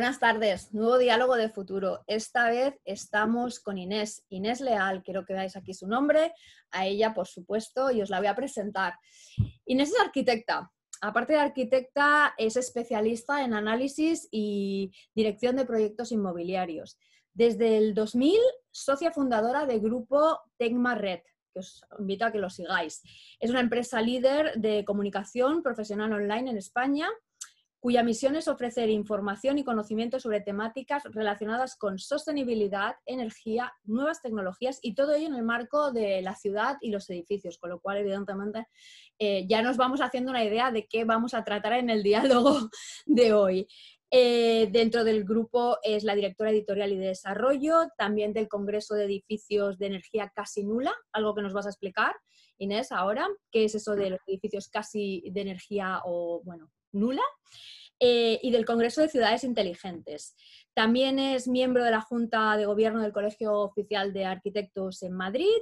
Buenas tardes, nuevo diálogo de futuro. Esta vez estamos con Inés, Inés Leal, quiero que veáis aquí su nombre, a ella por supuesto, y os la voy a presentar. Inés es arquitecta, aparte de arquitecta es especialista en análisis y dirección de proyectos inmobiliarios. Desde el 2000, socia fundadora del grupo Tecma Red, que os invito a que lo sigáis. Es una empresa líder de comunicación profesional online en España cuya misión es ofrecer información y conocimiento sobre temáticas relacionadas con sostenibilidad, energía, nuevas tecnologías y todo ello en el marco de la ciudad y los edificios, con lo cual evidentemente eh, ya nos vamos haciendo una idea de qué vamos a tratar en el diálogo de hoy. Eh, dentro del grupo es la directora editorial y de desarrollo, también del Congreso de Edificios de Energía Casi Nula, algo que nos vas a explicar, Inés, ahora, qué es eso de los edificios casi de energía o, bueno, nula. Eh, y del Congreso de Ciudades Inteligentes. También es miembro de la Junta de Gobierno del Colegio Oficial de Arquitectos en Madrid.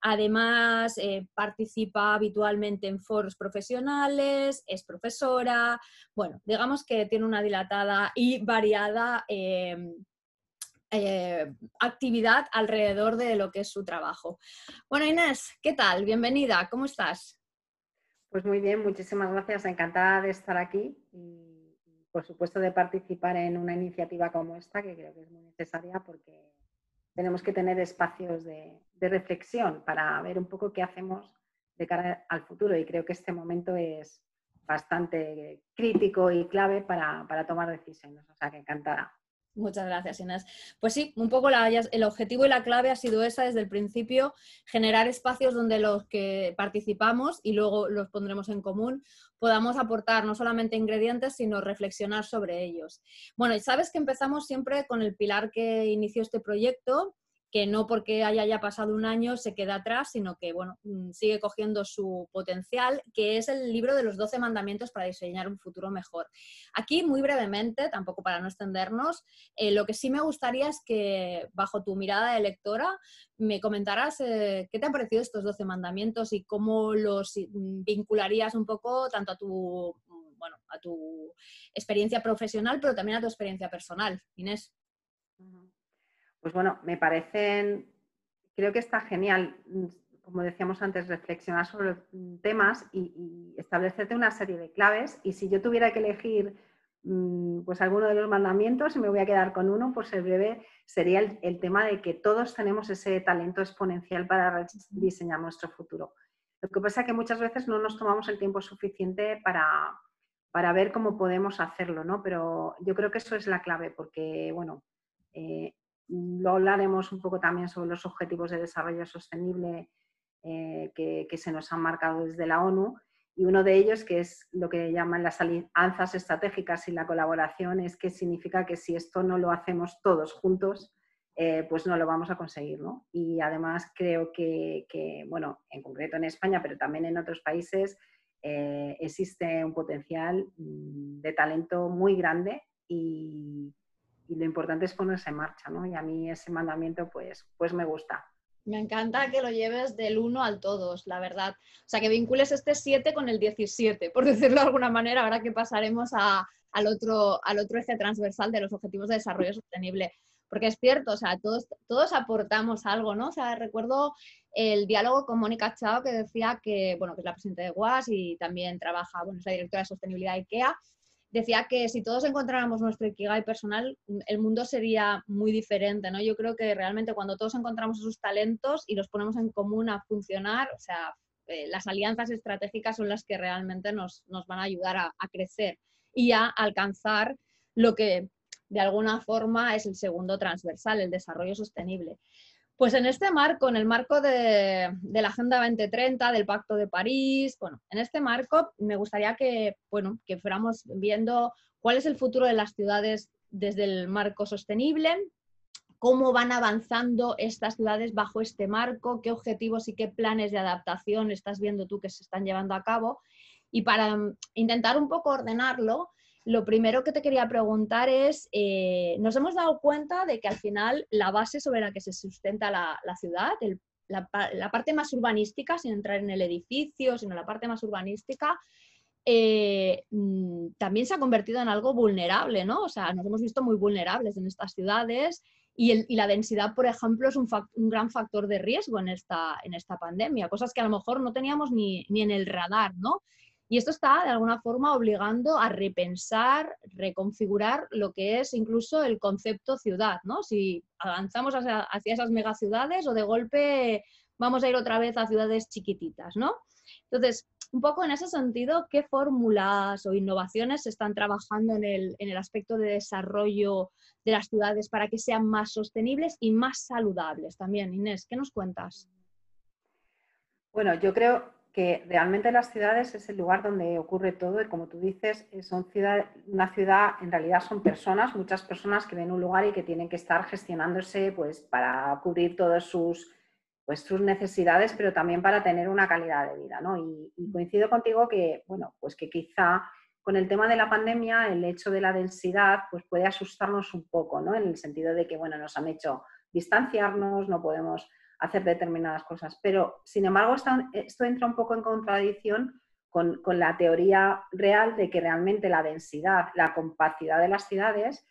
Además, eh, participa habitualmente en foros profesionales, es profesora. Bueno, digamos que tiene una dilatada y variada eh, actividad alrededor de lo que es su trabajo. Bueno, Inés, ¿qué tal? Bienvenida, ¿cómo estás? Pues muy bien, muchísimas gracias. Encantada de estar aquí por supuesto, de participar en una iniciativa como esta, que creo que es muy necesaria porque tenemos que tener espacios de, reflexión para ver un poco qué hacemos de cara al futuro. Y creo que este momento es bastante crítico y clave para, para tomar decisiones. O sea, que encantada. Muchas gracias, Inés. Pues sí, un poco el objetivo y la clave ha sido esa desde el principio, generar espacios donde los que participamos y luego los pondremos en común, podamos aportar no solamente ingredientes, sino reflexionar sobre ellos. Bueno, y sabes que empezamos siempre con el pilar que inició este proyecto, que no porque haya ya pasado un año se queda atrás, sino que bueno, mm, sigue cogiendo su potencial, que es el libro de los 12 mandamientos para diseñar un futuro mejor. Aquí, muy brevemente, tampoco para no extendernos, eh, lo que sí me gustaría es que, bajo tu mirada de lectora, me comentaras eh, qué te han parecido estos 12 mandamientos y cómo los mm, vincularías un poco tanto a tu, mm, bueno, a tu experiencia profesional, pero también a tu experiencia personal. Inés pues bueno, me parecen, creo que está genial, como decíamos antes, reflexionar sobre temas y, establecerte una serie de claves. Y si yo tuviera que elegir mm, pues alguno de los mandamientos y me voy a quedar con uno, por ser breve, sería el, tema de que todos tenemos ese talento exponencial para diseñar nuestro futuro. Lo que pasa es que muchas veces no nos tomamos el tiempo suficiente para, para ver cómo podemos hacerlo, ¿no? Pero yo creo que eso es la clave, porque, bueno, eh, lo hablaremos un poco también sobre los objetivos de desarrollo sostenible eh, que, se nos han marcado desde la ONU. Y uno de ellos, que es lo que llaman las alianzas estratégicas y la colaboración, es que significa que si esto no lo hacemos todos juntos, eh, pues no lo vamos a conseguir. Y además creo que, bueno, en concreto en España, pero también en otros países, eh, existe un potencial mm, de talento muy grande y, y lo importante es ponerse en marcha, ¿no? Y a mí ese mandamiento pues, pues me gusta. Me encanta que lo lleves del 1 al todos, la verdad. O sea, que vincules este 7 con el 17, por decirlo de alguna manera, ahora que pasaremos al, otro, al otro eje transversal de los Objetivos de Desarrollo Sostenible. Porque es cierto, o sea, todos, todos aportamos algo, ¿no? O sea, recuerdo el diálogo con Mónica Chao que decía que, bueno, que es la presidenta de WAS y también trabaja, bueno, es la directora de sostenibilidad de IKEA, decía que si todos encontráramos nuestro Ikigai personal, el mundo sería muy diferente, ¿no? Yo creo que realmente cuando todos encontramos esos talentos y los ponemos en común a funcionar, o sea, eh, las alianzas estratégicas son las que realmente nos, van a ayudar a, crecer y a alcanzar lo que de alguna forma es el segundo transversal, el desarrollo sostenible. Pues en este marco, en el marco de, la Agenda 2030, del Pacto de París, bueno, en este marco me gustaría que, bueno, que fuéramos viendo cuál es el futuro de las ciudades desde el marco sostenible, cómo van avanzando estas ciudades bajo este marco, qué objetivos y qué planes de adaptación estás viendo tú que se están llevando a cabo. Y para intentar un poco ordenarlo, lo primero que te quería preguntar es, eh, nos hemos dado cuenta de que al final la base sobre la que se sustenta la, ciudad, la, parte más urbanística, sin entrar en el edificio, sino la parte más urbanística, eh, mm, también se ha convertido en algo vulnerable, ¿no? O sea, nos hemos visto muy vulnerables en estas ciudades y, la densidad, por ejemplo, es un, gran factor de riesgo en esta, pandemia, cosas que a lo mejor no teníamos ni en el radar, ¿no? Y esto está de alguna forma obligando a repensar, reconfigurar lo que es incluso el concepto ciudad, ¿no? Si avanzamos hacia, hacia esas megaciudades o de golpe vamos a ir otra vez a ciudades chiquititas, ¿no? Entonces, un poco en ese sentido, ¿qué fórmulas o innovaciones se están trabajando en el, en el aspecto de desarrollo de las ciudades para que sean más sostenibles y más saludables también? Inés, ¿qué nos cuentas? Bueno, yo creo que realmente las ciudades es el lugar donde ocurre todo y como tú dices, eh, son ciudad, una ciudad en realidad son personas, muchas personas que ven un lugar y que tienen que estar gestionándose pues para cubrir todos sus pues sus necesidades, pero también para tener una calidad de vida, ¿no? Y, coincido contigo que, bueno, pues que quizá con el tema de la pandemia, el hecho de la densidad, pues puede asustarnos un poco, ¿no? En el sentido de que, bueno, nos han hecho distanciarnos, no podemos hacer determinadas cosas. Pero, sin embargo, esto, entra un poco en contradicción con, la teoría real de que realmente la densidad, la compacidad de las ciudades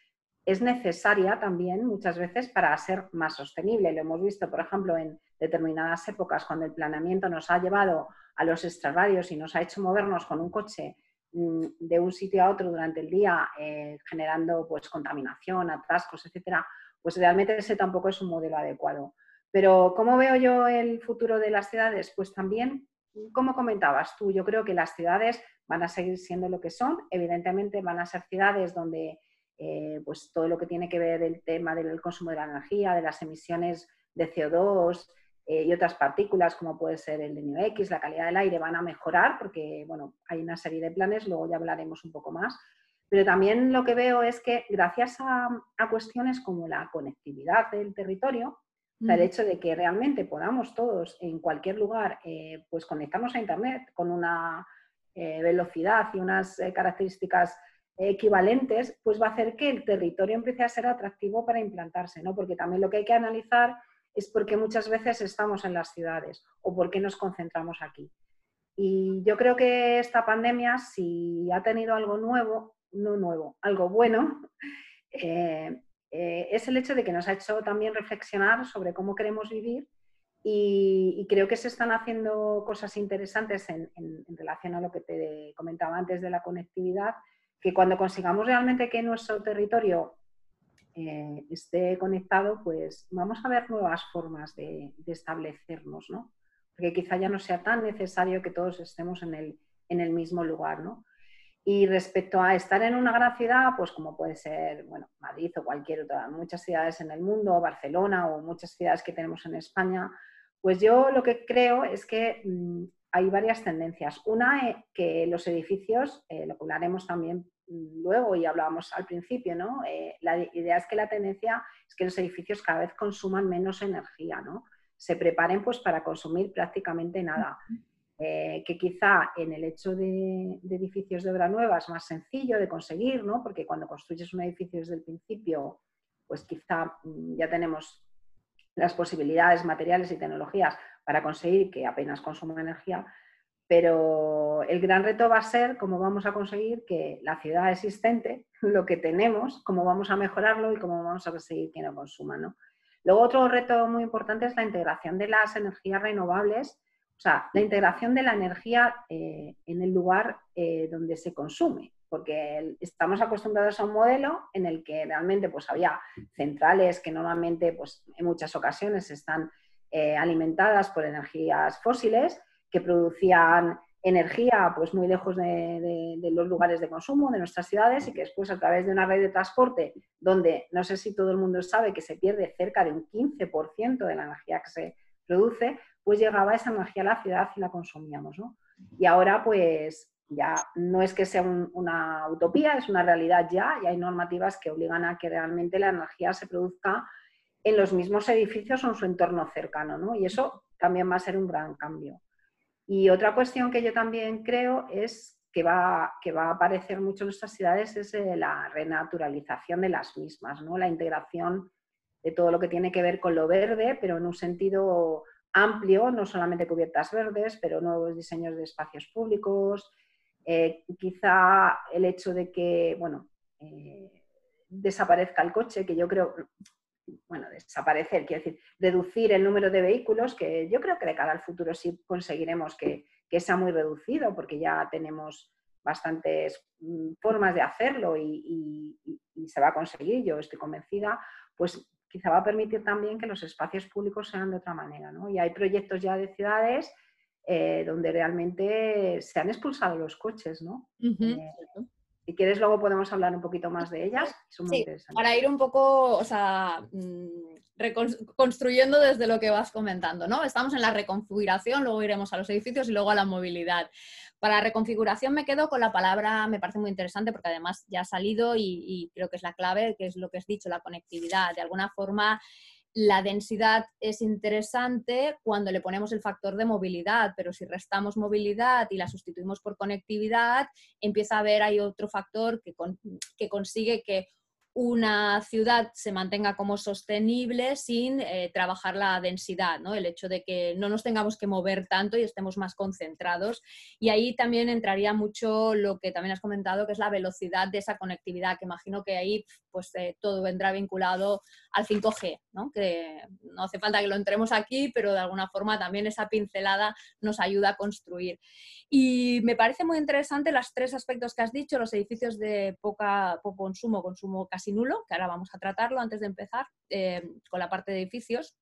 es necesaria también muchas veces para ser más sostenible. Lo hemos visto, por ejemplo, en determinadas épocas cuando el planeamiento nos ha llevado a los extrarradios y nos ha hecho movernos con un coche mm, de un sitio a otro durante el día, eh, generando pues, contaminación, atascos, etcétera, pues realmente ese tampoco es un modelo adecuado. Pero ¿cómo veo yo el futuro de las ciudades? Pues también, como comentabas tú, yo creo que las ciudades van a seguir siendo lo que son. Evidentemente van a ser ciudades donde eh, pues todo lo que tiene que ver el tema del consumo de la energía, de las emisiones de CO2 eh, y otras partículas, como puede ser el NOx, la calidad del aire, van a mejorar porque bueno, hay una serie de planes, luego ya hablaremos un poco más. Pero también lo que veo es que gracias a, cuestiones como la conectividad del territorio, el hecho de que realmente podamos todos en cualquier lugar eh, pues conectarnos a Internet con una velocidad y unas características equivalentes, pues va a hacer que el territorio empiece a ser atractivo para implantarse, ¿no? Porque también lo que hay que analizar es por qué muchas veces estamos en las ciudades o por qué nos concentramos aquí. Y yo creo que esta pandemia, si ha tenido algo nuevo, no nuevo, algo bueno, eh, es el hecho de que nos ha hecho también reflexionar sobre cómo queremos vivir y, creo que se están haciendo cosas interesantes en, relación a lo que te comentaba antes de la conectividad que cuando consigamos realmente que nuestro territorio eh, esté conectado, pues vamos a ver nuevas formas de, establecernos, ¿no? Porque quizá ya no sea tan necesario que todos estemos en el, en el mismo lugar, ¿no? Y respecto a estar en una gran ciudad, pues como puede ser bueno, Madrid o cualquier otra, muchas ciudades en el mundo, Barcelona o muchas ciudades que tenemos en España, pues yo lo que creo es que mm, hay varias tendencias. Una, eh, que los edificios, eh, lo que hablaremos también luego y hablábamos al principio, ¿no? Eh, la idea es que la tendencia es que los edificios cada vez consuman menos energía, ¿no? Se preparen pues para consumir prácticamente nada. Eh, que quizá en el hecho de, edificios de obra nueva es más sencillo de conseguir, ¿no? Porque cuando construyes un edificio desde el principio, pues quizá mm, ya tenemos las posibilidades materiales y tecnologías para conseguir que apenas consuma energía, pero el gran reto va a ser cómo vamos a conseguir que la ciudad existente, lo que tenemos, cómo vamos a mejorarlo y cómo vamos a conseguir que no consuma. ¿no? Luego otro reto muy importante es la integración de las energías renovables, o sea, la integración de la energía eh, en el lugar eh, donde se consume, porque estamos acostumbrados a un modelo en el que realmente pues, había centrales que normalmente pues, en muchas ocasiones están eh, alimentadas por energías fósiles, que producían energía pues muy lejos de, los lugares de consumo de nuestras ciudades y que después a través de una red de transporte donde no sé si todo el mundo sabe que se pierde cerca de un 15% de la energía que se produce, pues llegaba esa energía a la ciudad y la consumíamos. Y ahora pues ya no es que sea una utopía, es una realidad ya y hay normativas que obligan a que realmente la energía se produzca en los mismos edificios o en su entorno cercano. ¿no? Y eso también va a ser un gran cambio. Y otra cuestión que yo también creo es que va, que va a aparecer mucho en nuestras ciudades es eh, la renaturalización de las mismas, ¿no? la integración de todo lo que tiene que ver con lo verde, pero en un sentido amplio, no solamente cubiertas verdes, pero nuevos diseños de espacios públicos, Eh, quizá el hecho de que, bueno, eh, desaparezca el coche, que yo creo, bueno, desaparecer, quiero decir, reducir el número de vehículos, que yo creo que de cara al futuro sí conseguiremos que, sea muy reducido, porque ya tenemos bastantes mm, formas de hacerlo y, se va a conseguir, yo estoy convencida, pues quizá va a permitir también que los espacios públicos sean de otra manera. ¿no? Y hay proyectos ya de ciudades eh, donde realmente se han expulsado los coches. ¿no? Si quieres, luego podemos hablar un poquito más de ellas. sí, para ir un poco, o sea, mm, reconstruyendo desde lo que vas comentando, ¿no? Estamos en la reconfiguración, luego iremos a los edificios y luego a la movilidad. Para la reconfiguración me quedo con la palabra, me parece muy interesante porque además ya ha salido y, creo que es la clave, que es lo que has dicho, la conectividad. De alguna forma, la densidad es interesante cuando le ponemos el factor de movilidad, pero si restamos movilidad y la sustituimos por conectividad, empieza a haber ahí otro factor que, que consigue que una ciudad se mantenga como sostenible sin eh, trabajar la densidad, ¿no? el hecho de que no nos tengamos que mover tanto y estemos más concentrados. Y ahí también entraría mucho lo que también has comentado, que es la velocidad de esa conectividad, que imagino que ahí pues, eh, todo vendrá vinculado al 5G, ¿no? que no hace falta que lo entremos aquí, pero de alguna forma también esa pincelada nos ayuda a construir. Y me parece muy interesante los tres aspectos que has dicho, los edificios de poca, poco consumo, consumo casi nulo, que ahora vamos a tratarlo antes de empezar eh, con la parte de edificios.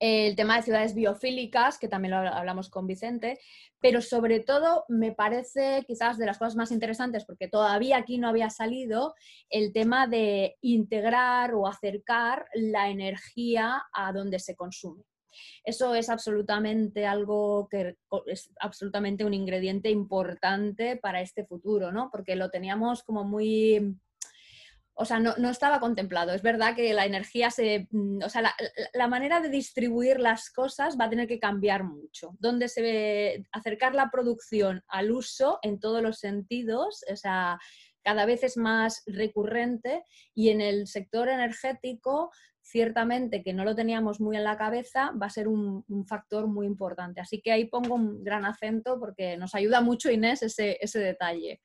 El tema de ciudades biofílicas, que también lo hablamos con Vicente, pero sobre todo me parece quizás de las cosas más interesantes, porque todavía aquí no había salido, el tema de integrar o acercar la energía a donde se consume. Eso es absolutamente algo que es absolutamente un ingrediente importante para este futuro, ¿no? Porque lo teníamos como muy o sea, no, estaba contemplado. Es verdad que la energía se, mm, o sea, la, manera de distribuir las cosas va a tener que cambiar mucho. Donde se ve acercar la producción al uso en todos los sentidos, o sea, cada vez es más recurrente y en el sector energético ciertamente que no lo teníamos muy en la cabeza, va a ser un, factor muy importante. Así que ahí pongo un gran acento porque nos ayuda mucho, Inés, ese, ese detalle.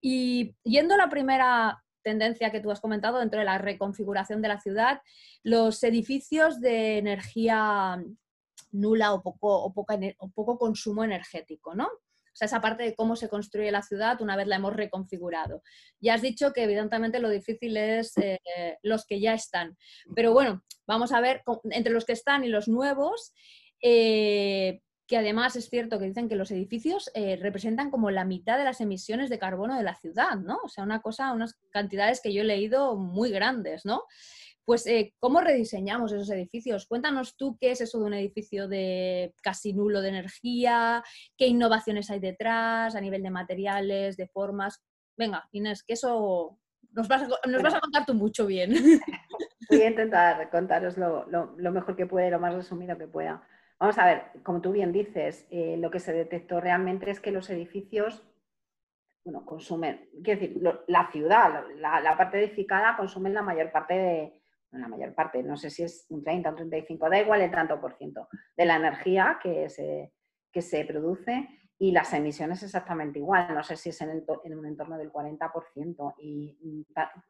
Y yendo a la primera tendencia que tú has comentado dentro de la reconfiguración de la ciudad, los edificios de energía nula o poco, o poco consumo energético, ¿no? O sea, esa parte de cómo se construye la ciudad una vez la hemos reconfigurado. Ya has dicho que evidentemente lo difícil es eh, los que ya están. Pero bueno, vamos a ver entre los que están y los nuevos, eh, que además es cierto que dicen que los edificios eh, representan como la mitad de las emisiones de carbono de la ciudad, ¿no? O sea, una cosa, unas cantidades que yo he leído muy grandes, ¿no? Pues, eh, ¿cómo rediseñamos esos edificios? Cuéntanos tú qué es eso de un edificio de casi nulo de energía, qué innovaciones hay detrás a nivel de materiales, de formas. Venga, Inés, que eso nos vas a, contar tú mucho bien. Voy a intentar contaros lo, lo mejor que pueda y lo más resumido que pueda. Vamos a ver, como tú bien dices, eh, lo que se detectó realmente es que los edificios, bueno, consumen, quiero decir, la ciudad, la, parte edificada consumen la mayor parte de, la mayor parte, no sé si es un 30 o un 35, da igual el tanto por ciento de la energía que se, que se produce y las emisiones exactamente igual, no sé si es en, en un entorno del 40% y mm,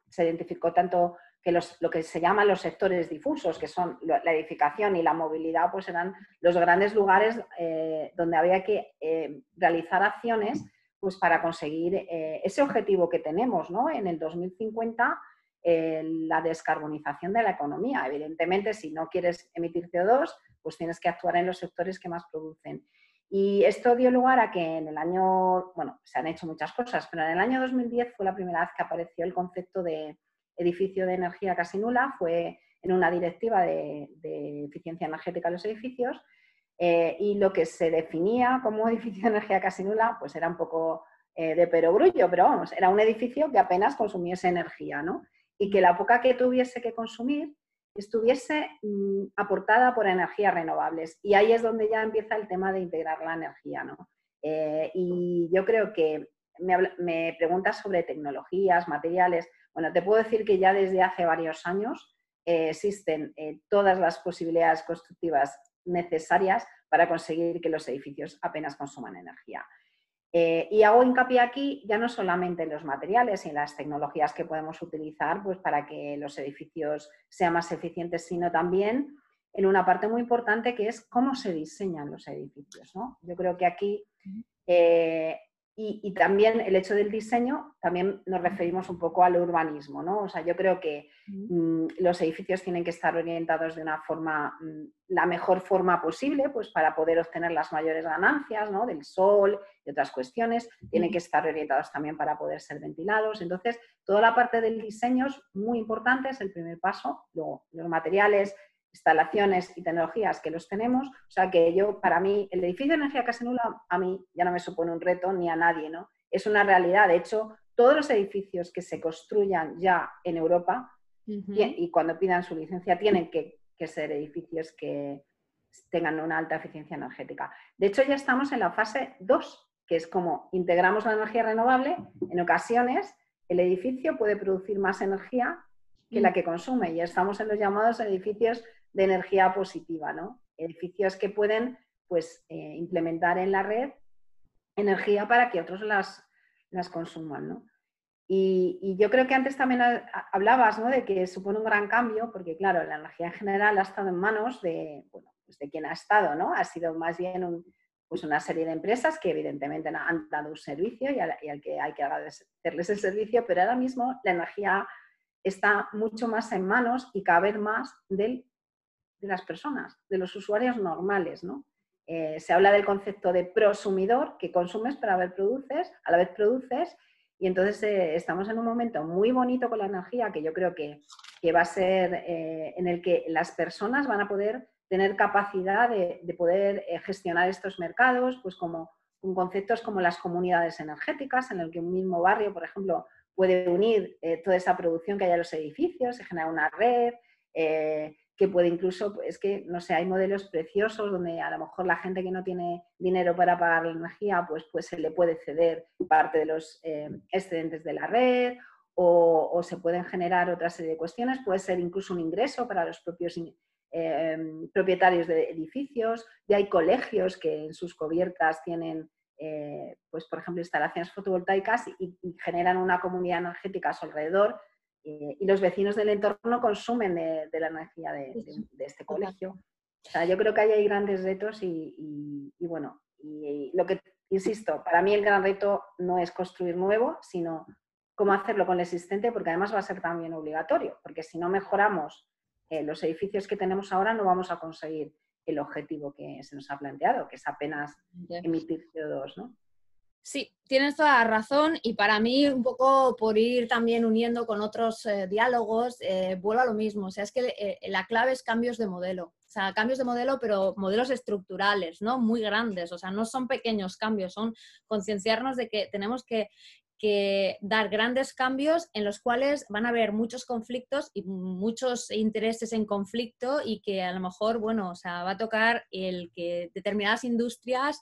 se identificó tanto que lo que se llaman los sectores difusos, que son la edificación y la movilidad, pues eran los grandes lugares eh, donde había que eh, realizar acciones pues para conseguir eh, ese objetivo que tenemos ¿no? en el 2050, la descarbonización de la economía. Evidentemente, si no quieres emitir CO2, pues tienes que actuar en los sectores que más producen. Y esto dio lugar a que en el año, bueno, se han hecho muchas cosas, pero en el año 2010 fue la primera vez que apareció el concepto de edificio de energía casi nula, fue en una directiva de, eficiencia energética de los edificios, eh, y lo que se definía como edificio de energía casi nula, pues era un poco eh, de perogrullo, pero vamos, era un edificio que apenas consumiese energía, ¿no? Y que la poca que tuviese que consumir estuviese mm, aportada por energías renovables. Y ahí es donde ya empieza el tema de integrar la energía, ¿no? Eh, y yo creo que me, me preguntas sobre tecnologías, materiales, bueno, te puedo decir que ya desde hace varios años eh, existen eh, todas las posibilidades constructivas necesarias para conseguir que los edificios apenas consuman energía. Eh, y hago hincapié aquí ya no solamente en los materiales y en las tecnologías que podemos utilizar pues, para que los edificios sean más eficientes, sino también en una parte muy importante que es cómo se diseñan los edificios. Yo creo que aquí y, también el hecho del diseño, también nos referimos un poco al urbanismo, ¿no? O sea, yo creo que mm, los edificios tienen que estar orientados de una forma, mm, la mejor forma posible, pues para poder obtener las mayores ganancias, ¿no? Del sol y otras cuestiones. Tienen que estar orientados también para poder ser ventilados. Entonces, toda la parte del diseño es muy importante, es el primer paso. Luego, los materiales, instalaciones y tecnologías que los tenemos. O sea que yo, para mí, el edificio de energía casi nula a mí ya no me supone un reto ni a nadie, ¿no? Es una realidad. De hecho, todos los edificios que se construyan ya en Europa y, cuando pidan su licencia tienen que, ser edificios que tengan una alta eficiencia energética. De hecho, ya estamos en la fase 2, que es como integramos la energía renovable. En ocasiones, el edificio puede producir más energía que la mm. que consume y estamos en los llamados edificios de energía positiva, ¿no? Edificios que pueden pues, eh, implementar en la red energía para que otros las, las consuman, ¿no? Y, yo creo que antes también hablabas ¿no? de que supone un gran cambio, porque claro, la energía en general ha estado en manos de, bueno, pues de quien ha estado, ¿no? Ha sido más bien pues una serie de empresas que evidentemente han dado un servicio y al, y al que hay que agradecerles el servicio, pero ahora mismo la energía está mucho más en manos y cada vez más del de las personas, de los usuarios normales, ¿no? Eh, se habla del concepto de prosumidor, que consumes pero a, ver, produces, a la vez produces, y entonces eh, estamos en un momento muy bonito con la energía que yo creo que, va a ser eh, en el que las personas van a poder tener capacidad de, poder gestionar estos mercados, pues como con conceptos como las comunidades energéticas, en el que un mismo barrio, por ejemplo, puede unir toda esa producción que hay en los edificios, se genera una red, que puede incluso, es que, no sé, hay modelos preciosos donde a lo mejor la gente que no tiene dinero para pagar la energía, pues, pues se le puede ceder parte de los eh, excedentes de la red o, se pueden generar otra serie de cuestiones, puede ser incluso un ingreso para los propios eh, propietarios de edificios, ya hay colegios que en sus cubiertas tienen, eh, pues por ejemplo, instalaciones fotovoltaicas y, y generan una comunidad energética a su alrededor eh, y los vecinos del entorno consumen de, la energía de, este colegio. O sea, yo creo que ahí hay grandes retos y, bueno, y, lo que, insisto, para mí el gran reto no es construir nuevo, sino cómo hacerlo con el existente, porque además va a ser también obligatorio, porque si no mejoramos eh, los edificios que tenemos ahora, no vamos a conseguir el objetivo que se nos ha planteado, que es apenas emitir CO2, ¿no? Sí, tienes toda la razón y para mí un poco por ir también uniendo con otros eh, diálogos, eh, vuelvo a lo mismo, o sea, es que eh, la clave es cambios de modelo, o sea, cambios de modelo, pero modelos estructurales, ¿no? Muy grandes, o sea, no son pequeños cambios, son concienciarnos de que tenemos que que dar grandes cambios en los cuales van a haber muchos conflictos y muchos intereses en conflicto y que a lo mejor, bueno, o sea, va a tocar el que determinadas industrias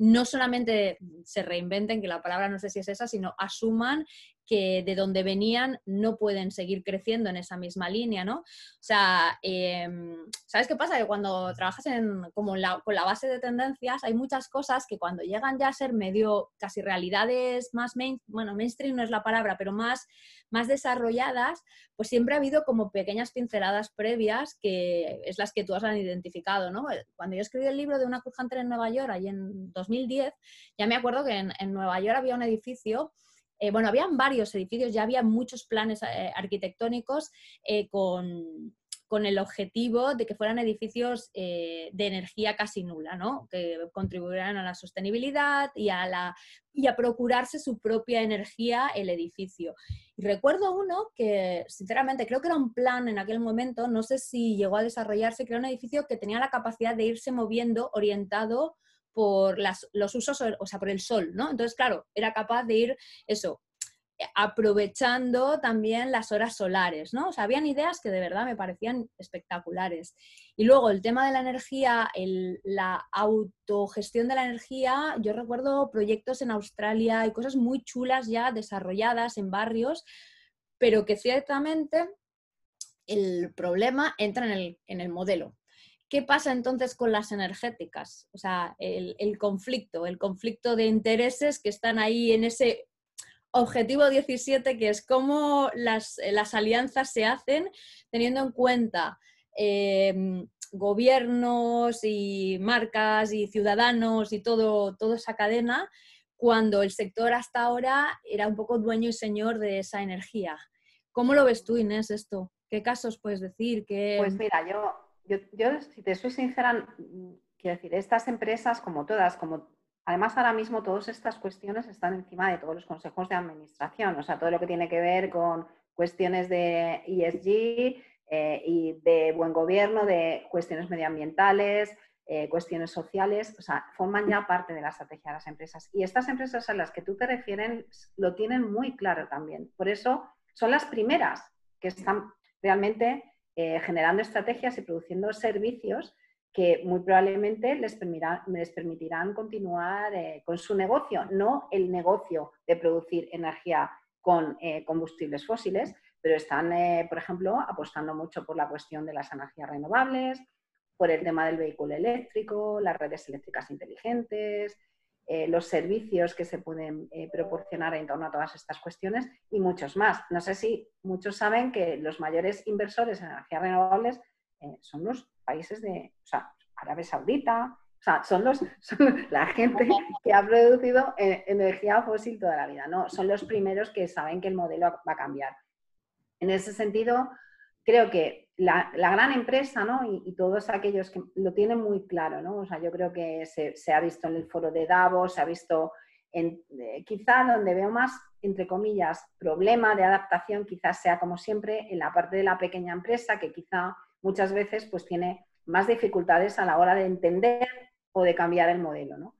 no solamente se reinventen, que la palabra no sé si es esa, sino asuman que de donde venían no pueden seguir creciendo en esa misma línea, ¿no? O sea, em, ¿sabes qué pasa? Que cuando trabajas en, como con la base de tendencias, hay muchas cosas que cuando llegan ya a ser medio, casi realidades más, main, bueno, mainstream no es la palabra, pero más, más desarrolladas, pues siempre ha habido como pequeñas pinceladas previas que es las que tú has identificado, ¿no? Cuando yo escribí el libro de una Cruz en Nueva York, ahí en 2010, ya me acuerdo que en, en Nueva York había un edificio eh, bueno, habían varios edificios, ya había muchos planes eh, arquitectónicos eh, con, el objetivo de que fueran edificios de energía casi nula, ¿no? que contribuyeran a la sostenibilidad y a, la, y a procurarse su propia energía el edificio. Y recuerdo uno que, sinceramente, creo que era un plan en aquel momento, no sé si llegó a desarrollarse, que era un edificio que tenía la capacidad de irse moviendo orientado por los usos, o sea, por el sol, ¿no? Entonces, claro, era capaz de ir eso, aprovechando también las horas solares, ¿no? O sea, habían ideas que de verdad me parecían espectaculares. Y luego el tema de la energía, la autogestión de la energía, yo recuerdo proyectos en Australia y cosas muy chulas ya desarrolladas en barrios, pero que ciertamente el problema entra en el, en el modelo ¿qué pasa entonces con las energéticas? O sea, el, conflicto, el conflicto de intereses que están ahí en ese objetivo 17, que es cómo las, alianzas se hacen teniendo en cuenta em, gobiernos y marcas y ciudadanos y todo, toda esa cadena, cuando el sector hasta ahora era un poco dueño y señor de esa energía. ¿Cómo lo ves tú, Inés, esto? ¿Qué casos puedes decir? Pues mira, yo, yo, si te soy sincera, quiero decir, estas empresas, como todas, como además ahora mismo todas estas cuestiones están encima de todos los consejos de administración, o sea, todo lo que tiene que ver con cuestiones de ESG eh, y de buen gobierno, de cuestiones medioambientales, eh, cuestiones sociales, o sea, forman ya parte de la estrategia de las empresas. Y estas empresas a las que tú te refieres lo tienen muy claro también. Por eso son las primeras que están realmente eh, generando estrategias y produciendo servicios que muy probablemente les, permitirán, continuar eh, con su negocio, no el negocio de producir energía con eh, combustibles fósiles, pero están, por ejemplo, apostando mucho por la cuestión de las energías renovables, por el tema del vehículo eléctrico, las redes eléctricas inteligentes, eh, los servicios que se pueden eh, proporcionar en torno a todas estas cuestiones y muchos más. No sé si muchos saben que los mayores inversores en energías renovables eh, son los países de, o sea, Arabia Saudita, o sea, son, los, la gente que ha producido energía fósil toda la vida, ¿no? Son los primeros que saben que el modelo va a cambiar. En ese sentido, creo que la, gran empresa, ¿no? Y, todos aquellos que lo tienen muy claro, ¿no? O sea, yo creo que se, ha visto en el foro de Davos, se ha visto en, eh, quizá donde veo más, entre comillas, problema de adaptación, quizás sea como siempre en la parte de la pequeña empresa, que quizá muchas veces pues tiene más dificultades a la hora de entender o de cambiar el modelo, ¿no?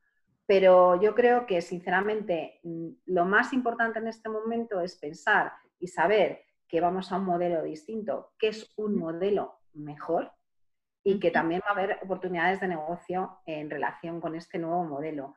Pero yo creo que, sinceramente, mm, lo más importante en este momento es pensar y saber que vamos a un modelo distinto, que es un modelo mejor y que también va a haber oportunidades de negocio en relación con este nuevo modelo.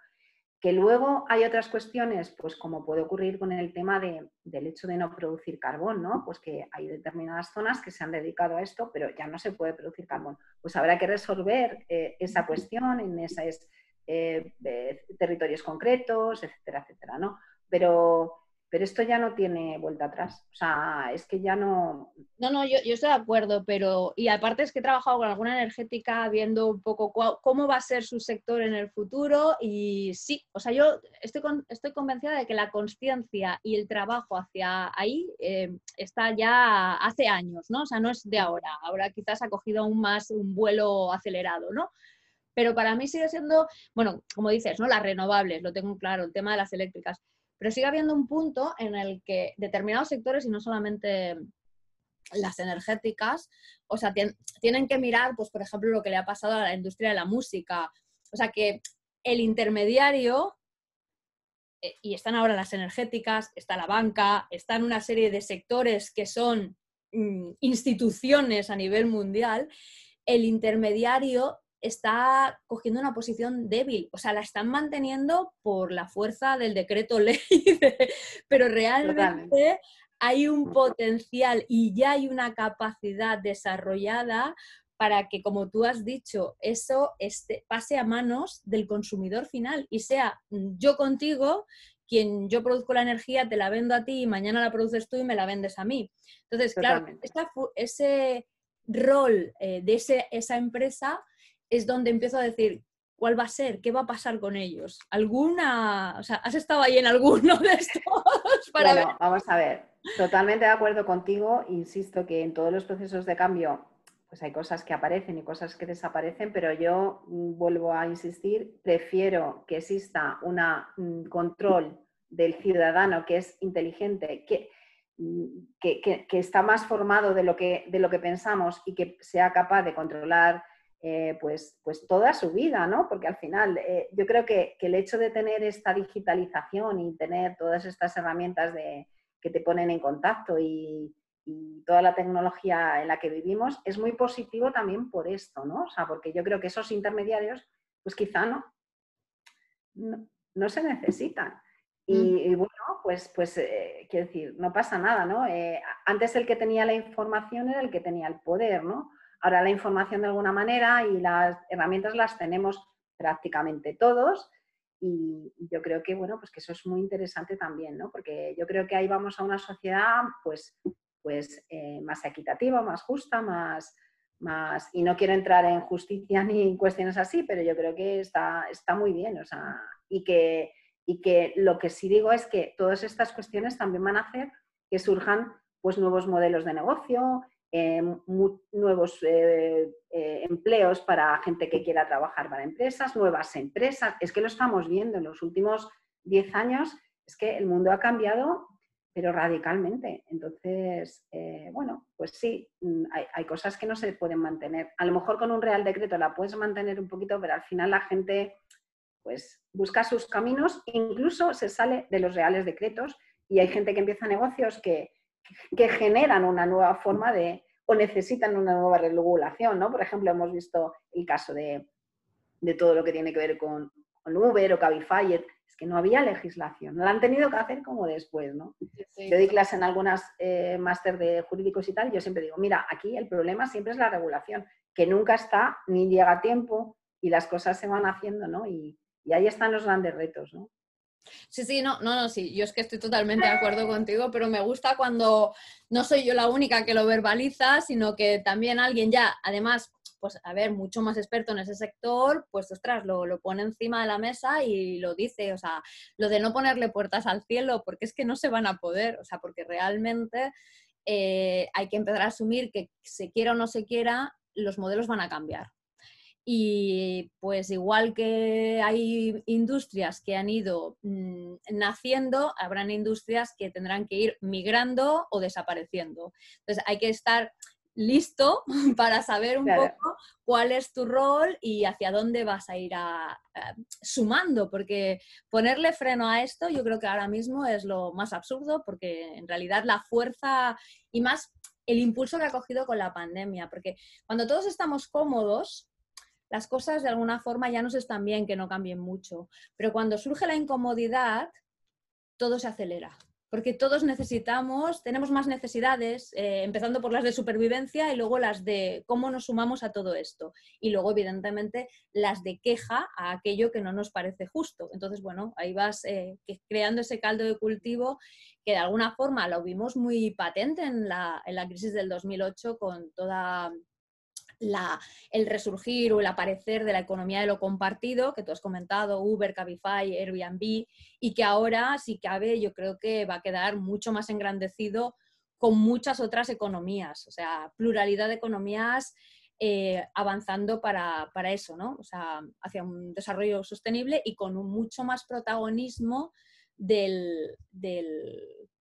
Que luego hay otras cuestiones, pues como puede ocurrir con el tema del hecho de no producir carbón, ¿no? Pues que hay determinadas zonas que se han dedicado a esto, pero ya no se puede producir carbón. Pues habrá que resolver eh, esa cuestión en esos eh, eh, territorios concretos, etcétera, etcétera, ¿no? Pero pero esto ya no tiene vuelta atrás. O sea, es que ya no... No, no, yo, estoy de acuerdo, pero y aparte es que he trabajado con alguna energética viendo un poco cómo va a ser su sector en el futuro y sí, o sea, yo estoy, estoy convencida de que la conciencia y el trabajo hacia ahí eh, está ya hace años, ¿no? O sea, no es de ahora, ahora quizás ha cogido aún más un vuelo acelerado, ¿no? Pero para mí sigue siendo, bueno, como dices, ¿no? Las renovables, lo tengo claro, el tema de las eléctricas pero sigue habiendo un punto en el que determinados sectores, y no solamente las energéticas, o sea, tienen que mirar, pues, por ejemplo, lo que le ha pasado a la industria de la música. O sea, que el intermediario, eh, y están ahora las energéticas, está la banca, están una serie de sectores que son mm, instituciones a nivel mundial, el intermediario está cogiendo una posición débil, o sea, la están manteniendo por la fuerza del decreto ley, pero realmente hay un potencial y ya hay una capacidad desarrollada para que, como tú has dicho, eso este, pase a manos del consumidor final y sea yo contigo quien yo produzco la energía, te la vendo a ti y mañana la produces tú y me la vendes a mí. Entonces, claro, ese rol eh, de ese, esa empresa es donde empiezo a decir, ¿cuál va a ser? ¿Qué va a pasar con ellos? ¿Alguna, o sea, has estado ahí en alguno de estos? Para bueno, vamos a ver, totalmente de acuerdo contigo, insisto que en todos los procesos de cambio pues hay cosas que aparecen y cosas que desaparecen, pero yo mm, vuelvo a insistir, prefiero que exista un mm, control del ciudadano que es inteligente, mm, que, que, está más formado de lo que, de lo que pensamos y que sea capaz de controlar eh, pues, pues toda su vida, ¿no? Porque al final eh, yo creo que, el hecho de tener esta digitalización y tener todas estas herramientas de, que te ponen en contacto y, toda la tecnología en la que vivimos es muy positivo también por esto, ¿no? O sea, porque yo creo que esos intermediarios, pues quizá no, no, se necesitan. Y, mm. bueno, pues, pues eh, quiero decir, no pasa nada, ¿no? antes el que tenía la información era el que tenía el poder, ¿no? Ahora la información de alguna manera y las herramientas las tenemos prácticamente todos. Y yo creo que, bueno, pues que eso es muy interesante también, ¿no? Porque yo creo que ahí vamos a una sociedad, pues, pues eh, más equitativa, más justa, más, más... Y no quiero entrar en justicia ni en cuestiones así, pero yo creo que está, está muy bien, o sea, y que, y que lo que sí digo es que todas estas cuestiones también van a hacer que surjan pues nuevos modelos de negocio, eh, nuevos eh, eh, empleos para gente que quiera trabajar para empresas, nuevas empresas. Es que lo estamos viendo en los últimos 10 años, es que el mundo ha cambiado, pero radicalmente. Entonces, bueno, pues sí, mm, hay, hay, cosas que no se pueden mantener. A lo mejor con un real decreto la puedes mantener un poquito, pero al final la gente pues busca sus caminos, incluso se sale de los reales decretos y hay gente que empieza negocios que, que generan una nueva forma de, o necesitan una nueva regulación, ¿no? Por ejemplo, hemos visto el caso de, de todo lo que tiene que ver con, con, Uber o Cabify, es que no había legislación, la han tenido que hacer como después, ¿no? Yo di clase en algunas eh, máster de jurídicos y tal, y yo siempre digo, mira, aquí el problema siempre es la regulación, que nunca está ni llega a tiempo y las cosas se van haciendo, ¿no? Y, y ahí están los grandes retos, ¿no? Sí, sí, no, no, no, sí, yo es que estoy totalmente de acuerdo contigo, pero me gusta cuando no soy yo la única que lo verbaliza, sino que también alguien ya, además, pues a ver, mucho más experto en ese sector, pues ostras, lo, lo pone encima de la mesa y lo dice, o sea, lo de no ponerle puertas al cielo, porque es que no se van a poder, o sea, porque realmente eh, hay que empezar a asumir que se quiera o no se quiera, los modelos van a cambiar. Y pues igual que hay industrias que han ido mm, naciendo, habrán industrias que tendrán que ir migrando o desapareciendo. Entonces hay que estar listo para saber un poco cuál es tu rol y hacia dónde vas a ir sumando, porque ponerle freno a esto yo creo que ahora mismo es lo más absurdo, porque en realidad la fuerza y más el impulso que ha cogido con la pandemia, porque cuando todos estamos cómodos, las cosas de alguna forma ya nos están bien que no cambien mucho. Pero cuando surge la incomodidad, todo se acelera. Porque todos necesitamos, tenemos más necesidades, eh, empezando por las de supervivencia y luego las de cómo nos sumamos a todo esto. Y luego, evidentemente, las de queja a aquello que no nos parece justo. Entonces, bueno, ahí vas eh, creando ese caldo de cultivo que de alguna forma lo vimos muy patente en la, en la crisis del 2008 con toda el resurgir o el aparecer de la economía de lo compartido, que tú has comentado, Uber, Cabify, Airbnb, y que ahora, si cabe, yo creo que va a quedar mucho más engrandecido con muchas otras economías, o sea, pluralidad de economías eh, avanzando para, eso, ¿no? O sea, hacia un desarrollo sostenible y con un mucho más protagonismo del,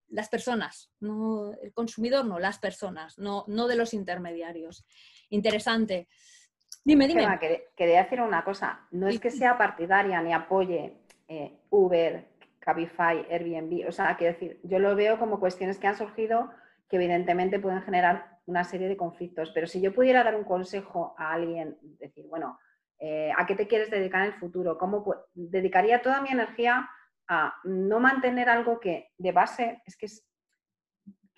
las personas, no el consumidor, no, las personas, no, no de los intermediarios interesante. Dime, dime. quería decir una cosa. No es que sea partidaria ni apoye eh, Uber, Cabify, Airbnb. O sea, quiero decir, yo lo veo como cuestiones que han surgido que evidentemente pueden generar una serie de conflictos. Pero si yo pudiera dar un consejo a alguien, decir, bueno, eh, ¿a qué te quieres dedicar en el futuro? ¿Cómo dedicaría toda mi energía a no mantener algo que de base es que es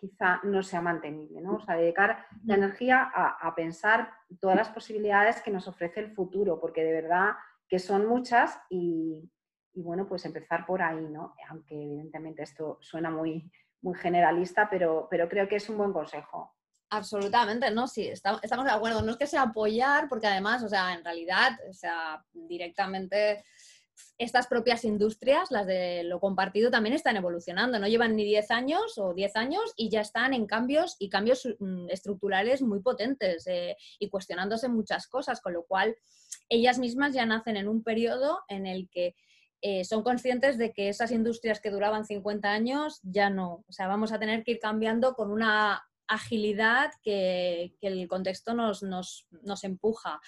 quizá no sea mantenible, ¿no? O sea, dedicar la energía a, pensar todas las posibilidades que nos ofrece el futuro, porque de verdad que son muchas y, bueno, pues empezar por ahí, ¿no? Aunque evidentemente esto suena muy, muy generalista, pero, pero creo que es un buen consejo. Absolutamente, no, sí, estamos de acuerdo. No es que sea apoyar, porque además, o sea, en realidad, o sea, directamente estas propias industrias, las de lo compartido, también están evolucionando. No llevan ni 10 años o 10 años y ya están en cambios y cambios mm, estructurales muy potentes eh, y cuestionándose muchas cosas, con lo cual ellas mismas ya nacen en un periodo en el que eh, son conscientes de que esas industrias que duraban 50 años ya no. O sea, vamos a tener que ir cambiando con una agilidad que, el contexto nos, nos, nos empuja.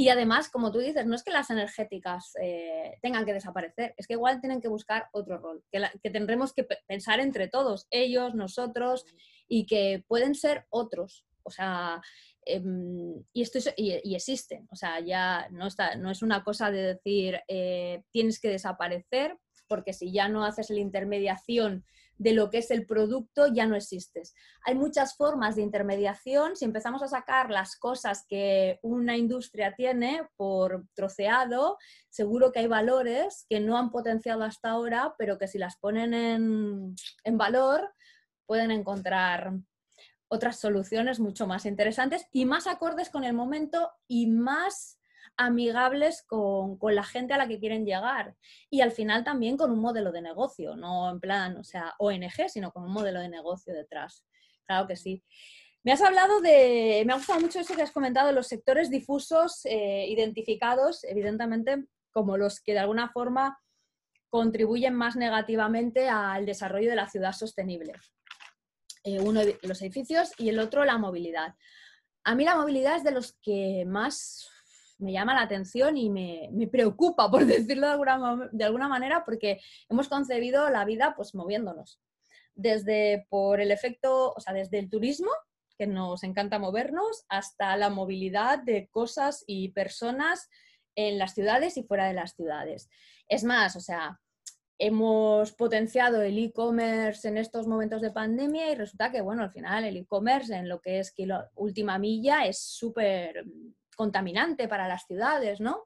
Y además, como tú dices, no es que las energéticas eh, tengan que desaparecer, es que igual tienen que buscar otro rol, que, tendremos que pensar entre todos, ellos, nosotros, y que pueden ser otros. O sea, em, y, esto y, existen. O sea, ya no, está, no es una cosa de decir eh, tienes que desaparecer, porque si ya no haces la intermediación de lo que es el producto, ya no existes. Hay muchas formas de intermediación. Si empezamos a sacar las cosas que una industria tiene por troceado, seguro que hay valores que no han potenciado hasta ahora, pero que si las ponen en, en valor, pueden encontrar otras soluciones mucho más interesantes y más acordes con el momento y más amigables con, la gente a la que quieren llegar. Y al final también con un modelo de negocio, no en plan, o sea, ONG, sino con un modelo de negocio detrás. Claro que sí. Me has hablado de, me ha gustado mucho eso que has comentado, los sectores difusos eh, identificados, evidentemente, como los que de alguna forma contribuyen más negativamente al desarrollo de la ciudad sostenible. Eh, uno los edificios y el otro la movilidad. A mí la movilidad es de los que más me llama la atención y me, preocupa, por decirlo de alguna, de alguna, manera, porque hemos concebido la vida pues moviéndonos. Desde por el efecto, o sea, desde el turismo, que nos encanta movernos, hasta la movilidad de cosas y personas en las ciudades y fuera de las ciudades. Es más, o sea, hemos potenciado el e-commerce en estos momentos de pandemia y resulta que, bueno, al final el e-commerce en lo que es última milla es súper contaminante para las ciudades, ¿no?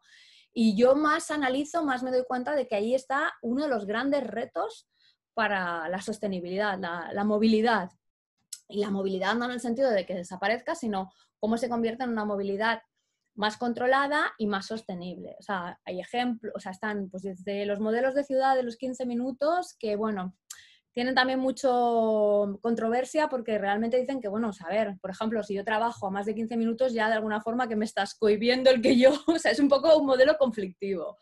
Y yo más analizo, más me doy cuenta de que ahí está uno de los grandes retos para la sostenibilidad, la, movilidad. Y la movilidad no en el sentido de que desaparezca, sino cómo se convierte en una movilidad más controlada y más sostenible. O sea, hay ejemplos, o sea, están pues desde los modelos de ciudad de los 15 minutos que, bueno, tienen también mucho controversia porque realmente dicen que, bueno, a ver, por ejemplo, si yo trabajo a más de 15 minutos, ya de alguna forma que me estás cohibiendo el que yo, o sea, es un poco un modelo conflictivo.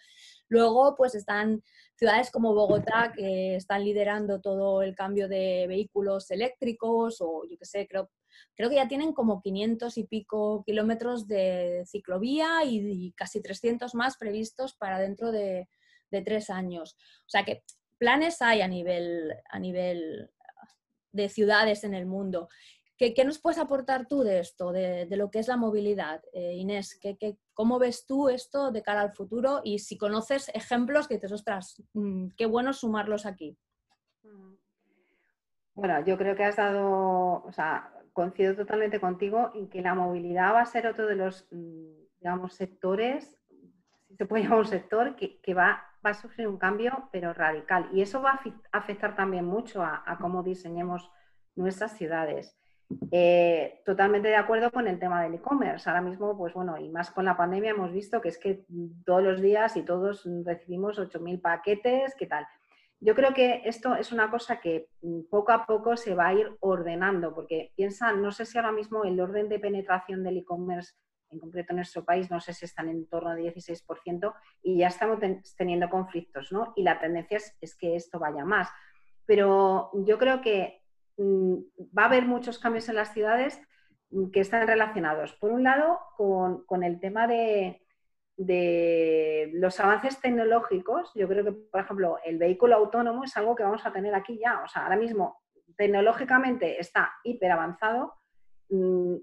Luego, pues están ciudades como Bogotá que están liderando todo el cambio de vehículos eléctricos o yo qué sé, creo, creo que ya tienen como 500 y pico kilómetros de ciclovía y, casi 300 más previstos para dentro de, de tres años. O sea que planes hay a nivel, a nivel de ciudades en el mundo. ¿Qué, ¿Qué, nos puedes aportar tú de esto, de, de lo que es la movilidad, eh, Inés? ¿qué, ¿qué, cómo ves tú esto de cara al futuro? Y si conoces ejemplos que dices, ostras, mm, qué bueno sumarlos aquí. Bueno, yo creo que has dado, o sea, coincido totalmente contigo en que la movilidad va a ser otro de los, mm, digamos, sectores, si se puede llamar un sector, que, que va va a sufrir un cambio, pero radical. Y eso va a afectar también mucho a, cómo diseñemos nuestras ciudades. Eh, totalmente de acuerdo con el tema del e-commerce. Ahora mismo, pues bueno, y más con la pandemia hemos visto que es que todos los días y todos recibimos 8.000 paquetes, ¿qué tal? Yo creo que esto es una cosa que mm, poco a poco se va a ir ordenando, porque piensa, no sé si ahora mismo el orden de penetración del e-commerce en concreto en nuestro país, no sé si están en torno al 16%, y ya estamos teniendo conflictos, ¿no? Y la tendencia es, que esto vaya más. Pero yo creo que mm, va a haber muchos cambios en las ciudades mm, que están relacionados, por un lado, con, el tema de, de, los avances tecnológicos. Yo creo que, por ejemplo, el vehículo autónomo es algo que vamos a tener aquí ya. O sea, ahora mismo tecnológicamente está hiper avanzado,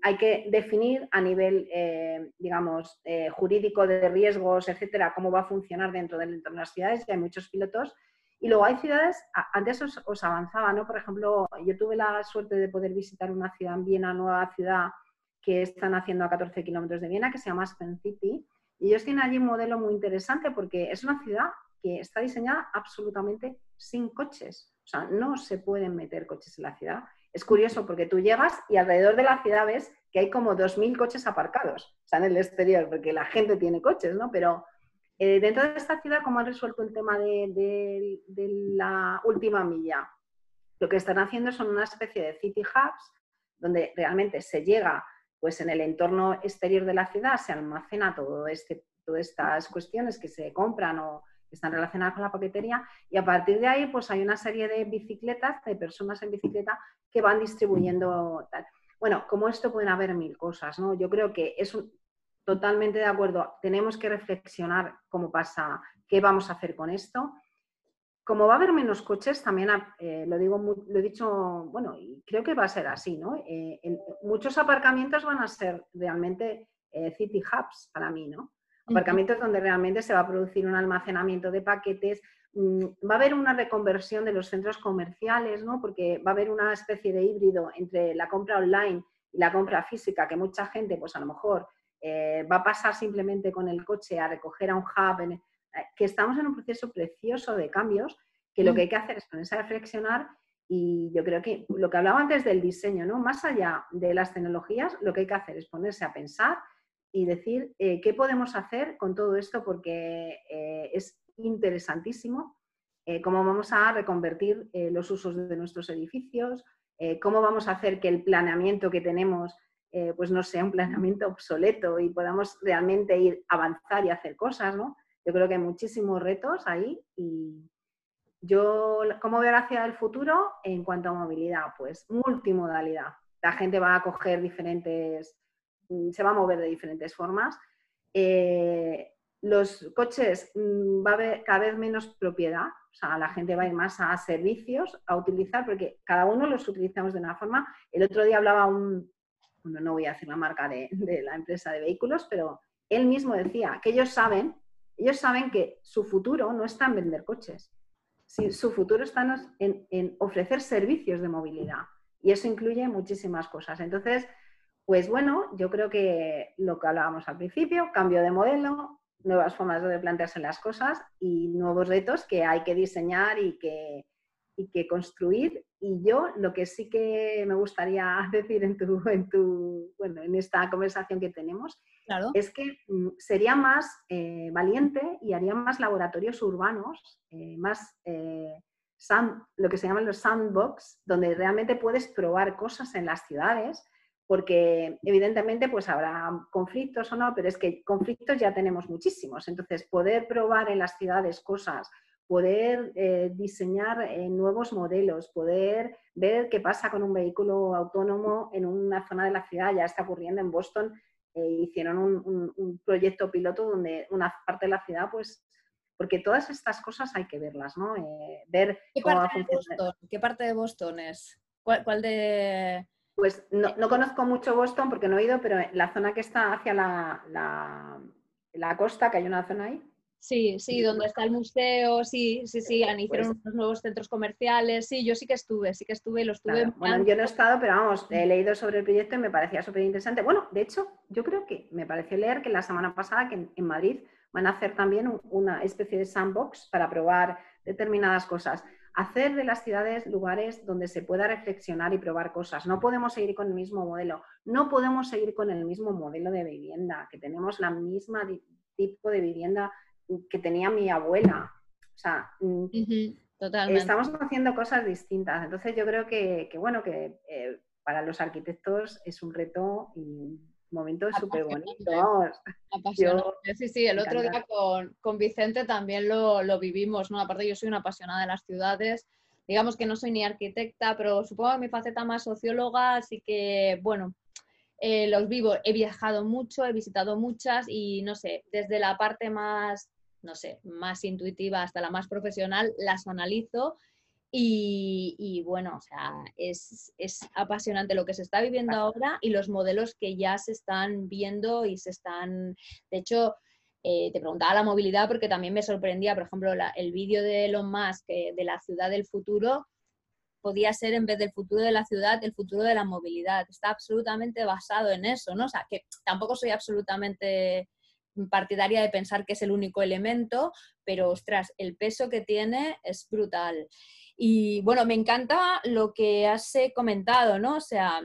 hay que definir a nivel, eh, digamos, eh, jurídico de riesgos, etcétera, cómo va a funcionar dentro del entorno de las ciudades, y hay muchos pilotos. Y luego hay ciudades, antes os, avanzaba, ¿no? Por ejemplo, yo tuve la suerte de poder visitar una ciudad en Viena, nueva ciudad que están haciendo a 14 kilómetros de Viena, que se llama Aspen City. Y ellos tienen allí un modelo muy interesante porque es una ciudad que está diseñada absolutamente sin coches. O sea, no se pueden meter coches en la ciudad es curioso porque tú llegas y alrededor de la ciudad ves que hay como 2.000 coches aparcados, o sea, en el exterior, porque la gente tiene coches, ¿no? Pero eh, dentro de esta ciudad, ¿cómo han resuelto el tema de, la última milla? Lo que están haciendo son una especie de city hubs, donde realmente se llega, pues en el entorno exterior de la ciudad se almacena todo este, todas estas cuestiones que se compran o están relacionadas con la paquetería y a partir de ahí pues hay una serie de bicicletas, de personas en bicicleta que van distribuyendo tal. Bueno, como esto pueden haber mil cosas, ¿no? Yo creo que es totalmente de acuerdo, tenemos que reflexionar cómo pasa, qué vamos a hacer con esto. Como va a haber menos coches, también eh, lo digo, lo he dicho, bueno, y creo que va a ser así, ¿no? Eh, muchos aparcamientos van a ser realmente eh, city hubs para mí, ¿no? Aparcamientos donde realmente se va a producir un almacenamiento de paquetes, mm, va a haber una reconversión de los centros comerciales, ¿no? Porque va a haber una especie de híbrido entre la compra online y la compra física, que mucha gente, pues a lo mejor eh, va a pasar simplemente con el coche a recoger a un hub, eh, que estamos en un proceso precioso de cambios, que lo mm. que hay que hacer es ponerse a reflexionar y yo creo que lo que hablaba antes del diseño, ¿no? Más allá de las tecnologías, lo que hay que hacer es ponerse a pensar y decir eh, qué podemos hacer con todo esto porque es interesantísimo cómo vamos a reconvertir los usos de nuestros edificios, cómo vamos a hacer que el planeamiento que tenemos eh, pues no sea un planeamiento obsoleto y podamos realmente ir avanzar y hacer cosas, ¿no? Yo creo que hay muchísimos retos ahí y yo, ¿cómo veo hacia el futuro en cuanto a movilidad? Pues multimodalidad. La gente va a coger diferentes, se va a mover de diferentes formas. Eh, los coches mm, va a haber cada vez menos propiedad, o sea, la gente va a ir más a servicios a utilizar, porque cada uno los utilizamos de una forma. El otro día hablaba un, no voy a decir la marca de, la empresa de vehículos, pero él mismo decía que ellos saben, ellos saben que su futuro no está en vender coches, su futuro está en, ofrecer servicios de movilidad y eso incluye muchísimas cosas. Entonces, pues bueno, yo creo que lo que hablábamos al principio, cambio de modelo, nuevas formas de plantearse las cosas y nuevos retos que hay que diseñar y que, y que construir. Y yo lo que sí que me gustaría decir en, tu, en, tu, bueno, en esta conversación que tenemos es que mm, sería más eh, valiente y haría más laboratorios urbanos, eh, más eh, lo que se llaman los sandbox, donde realmente puedes probar cosas en las ciudades, porque evidentemente pues habrá conflictos o no, pero es que conflictos ya tenemos muchísimos. Entonces, poder probar en las ciudades cosas poder eh, diseñar eh, nuevos modelos, poder ver qué pasa con un vehículo autónomo en una zona de la ciudad. Ya está ocurriendo en Boston, eh, hicieron un, proyecto piloto donde una parte de la ciudad, pues, porque todas estas cosas hay que verlas, ¿no? ver ¿Qué parte, de Boston? ¿Qué parte de Boston es? ¿Cuál, de...? Pues no, conozco mucho Boston porque no he ido, pero la zona que está hacia la, la costa, que hay una zona ahí, Sí, sí, donde está el museo, sí, sí, sí, han hicieron pues unos nuevos centros comerciales, sí, yo sí que estuve, sí que estuve, lo estuve. Bueno, yo no he estado, pero vamos, he leído sobre el proyecto y me parecía súper interesante. Bueno, de hecho, yo creo que me pareció leer que la semana pasada que en, Madrid van a hacer también una especie de sandbox para probar determinadas cosas. Hacer de las ciudades lugares donde se pueda reflexionar y probar cosas. No podemos seguir con el mismo modelo, no podemos seguir con el mismo modelo de vivienda, que tenemos la misma tipo de vivienda que tenía mi abuela. O sea, mm, estamos haciendo cosas distintas. Entonces yo creo que, bueno, que eh, para los arquitectos es un reto y momento súper bonito. sí, sí, el otro día con, Vicente también lo, lo, vivimos, ¿no? Aparte yo soy una apasionada de las ciudades. Digamos que no soy ni arquitecta, pero supongo que mi faceta más socióloga, así que, bueno, eh, los vivo. He viajado mucho, he visitado muchas y no sé, desde la parte más no sé, más intuitiva hasta la más profesional, las analizo y, bueno, o sea, es, apasionante lo que se está viviendo ahora y los modelos que ya se están viendo y se están, de hecho, eh, te preguntaba la movilidad porque también me sorprendía, por ejemplo, el vídeo de Elon Musk eh, de la ciudad del futuro podía ser en vez del futuro de la ciudad, el futuro de la movilidad. Está absolutamente basado en eso, ¿no? O sea, que tampoco soy absolutamente partidaria de pensar que es el único elemento, pero ostras, el peso que tiene es brutal. Y bueno, me encanta lo que has eh, comentado, ¿no? O sea,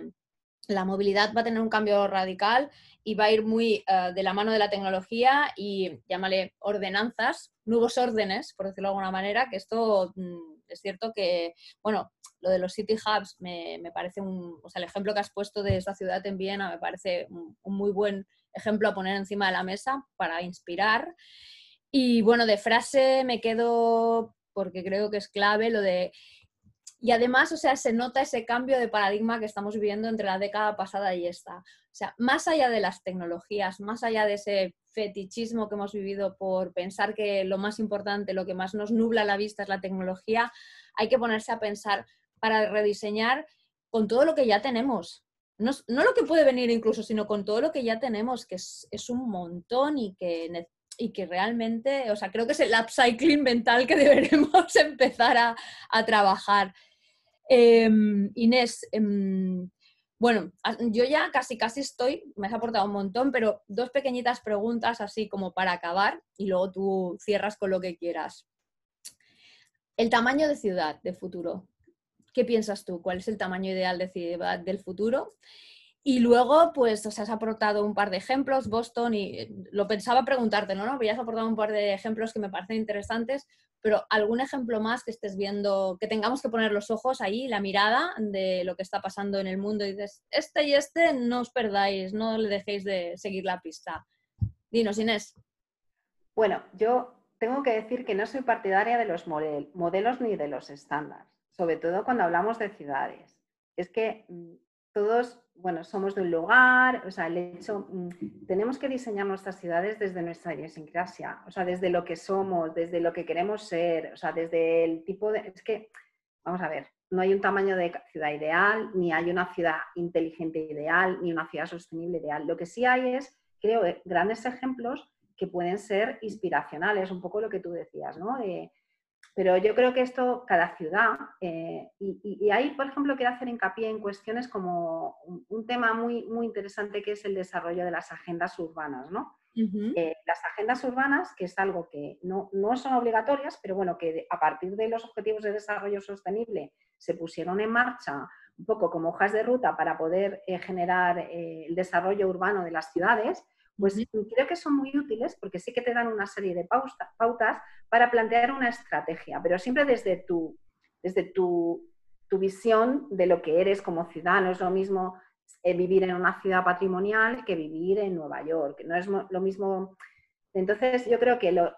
la movilidad va a tener un cambio radical y va a ir muy eh, de la mano de la tecnología y llámale ordenanzas, nuevos órdenes, por decirlo de alguna manera, que esto mm, es cierto que, bueno, lo de los city hubs me, parece un, o sea, el ejemplo que has puesto de esta ciudad en Viena me parece un muy buen ejemplo a poner encima de la mesa para inspirar. Y bueno, de frase me quedo porque creo que es clave lo de... Y además, o sea, se nota ese cambio de paradigma que estamos viviendo entre la década pasada y esta. O sea, más allá de las tecnologías, más allá de ese fetichismo que hemos vivido por pensar que lo más importante, lo que más nos nubla la vista es la tecnología, hay que ponerse a pensar para rediseñar con todo lo que ya tenemos no, lo que puede venir incluso, sino con todo lo que ya tenemos, que es, un montón y que y que realmente, o sea, creo que es el upcycling mental que deberemos empezar a, trabajar. Em, Inés, em, bueno, yo ya casi casi estoy, me has aportado un montón, pero dos pequeñitas preguntas así como para acabar y luego tú cierras con lo que quieras. El tamaño de ciudad de futuro. ¿Qué piensas tú? ¿Cuál es el tamaño ideal de ciudad del futuro? Y luego, pues, os has aportado un par de ejemplos, Boston, y eh, lo pensaba preguntarte, ¿no? ¿no? Pero ya has aportado un par de ejemplos que me parecen interesantes, pero algún ejemplo más que estés viendo, que tengamos que poner los ojos ahí, la mirada de lo que está pasando en el mundo y dices, este y este no os perdáis, no le dejéis de seguir la pista. Dinos, Inés. Bueno, yo tengo que decir que no soy partidaria de los modelos ni de los estándares, sobre todo cuando hablamos de ciudades. Es que mm, todos, bueno, somos de un lugar, o sea, el hecho, mm, tenemos que diseñar nuestras ciudades desde nuestra idiosincrasia, o sea, desde lo que somos, desde lo que queremos ser, o sea, desde el tipo de, es que, vamos a ver, no hay un tamaño de ciudad ideal, ni hay una ciudad inteligente ideal, ni una ciudad sostenible ideal. Lo que sí hay es, creo, eh, grandes ejemplos que pueden ser inspiracionales, un poco lo que tú decías, ¿no? Pero yo creo que esto, cada ciudad, eh, y, ahí, por ejemplo, quiero hacer hincapié en cuestiones como un, tema muy, muy interesante que es el desarrollo de las agendas urbanas, ¿no? Eh, las agendas urbanas, que es algo que no, no, son obligatorias, pero bueno, que a partir de los objetivos de desarrollo sostenible se pusieron en marcha un poco como hojas de ruta para poder eh, generar el desarrollo urbano de las ciudades, pues creo que son muy útiles porque sí que te dan una serie de pautas para plantear una estrategia, pero siempre desde tu, desde tu, visión de lo que eres como ciudadano. Es lo mismo eh, vivir en una ciudad patrimonial que vivir en Nueva York. No es lo mismo. Entonces, yo creo que lo,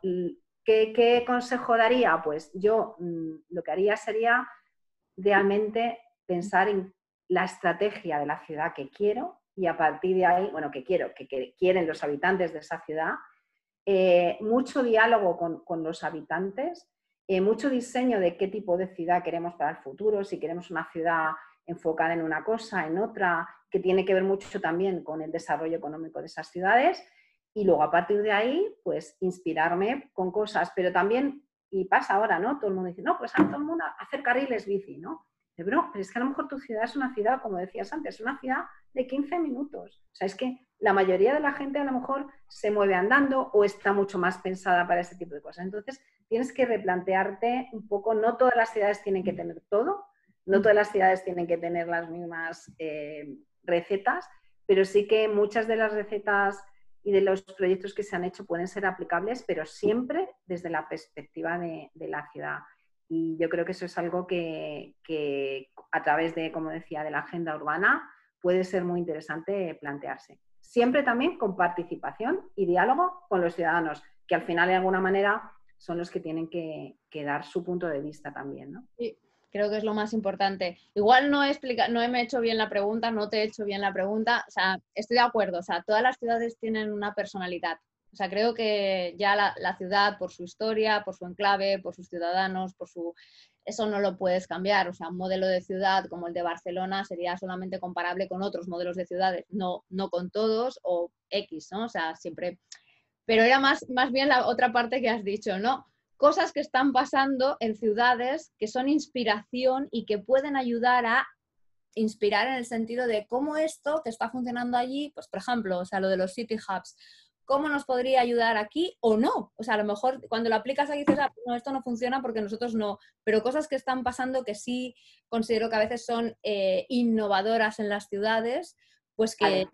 ¿qué, consejo daría? Pues yo mm, lo que haría sería realmente pensar en la estrategia de la ciudad que quiero y a partir de ahí, bueno, que quiero, que, quieren los habitantes de esa ciudad, eh, mucho diálogo con, los habitantes, eh, mucho diseño de qué tipo de ciudad queremos para el futuro, si queremos una ciudad enfocada en una cosa, en otra, que tiene que ver mucho también con el desarrollo económico de esas ciudades. Y luego a partir de ahí, pues inspirarme con cosas, pero también, y pasa ahora, ¿no? Todo el mundo dice, no, pues a todo el mundo hacer carriles bici, ¿no? Pero, pero es que a lo mejor tu ciudad es una ciudad, como decías antes, una ciudad de 15 minutos. O sea, es que la mayoría de la gente a lo mejor se mueve andando o está mucho más pensada para ese tipo de cosas. Entonces, tienes que replantearte un poco, no todas las ciudades tienen que tener todo, no todas las ciudades tienen que tener las mismas eh, recetas, pero sí que muchas de las recetas y de los proyectos que se han hecho pueden ser aplicables, pero siempre desde la perspectiva de, la ciudad. Y yo creo que eso es algo que, que, a través de, como decía, de la agenda urbana, puede ser muy interesante plantearse. Siempre también con participación y diálogo con los ciudadanos, que al final de alguna manera son los que tienen que, dar su punto de vista también. ¿no? Sí, creo que es lo más importante. Igual no he, no he hecho bien la pregunta, no te he hecho bien la pregunta. O sea, estoy de acuerdo. O sea, todas las ciudades tienen una personalidad. O sea, creo que ya la, ciudad, por su historia, por su enclave, por sus ciudadanos, por su eso no lo puedes cambiar. O sea, un modelo de ciudad como el de Barcelona sería solamente comparable con otros modelos de ciudades, no, no con todos o X, ¿no? O sea, siempre... Pero era más, más bien la otra parte que has dicho, ¿no? Cosas que están pasando en ciudades que son inspiración y que pueden ayudar a inspirar en el sentido de cómo esto que está funcionando allí, pues por ejemplo, o sea, lo de los city hubs, cómo nos podría ayudar aquí o no. O sea, a lo mejor cuando lo aplicas aquí dices, ah, no, esto no funciona porque nosotros no, pero cosas que están pasando que sí considero que a veces son eh, innovadoras en las ciudades, pues que...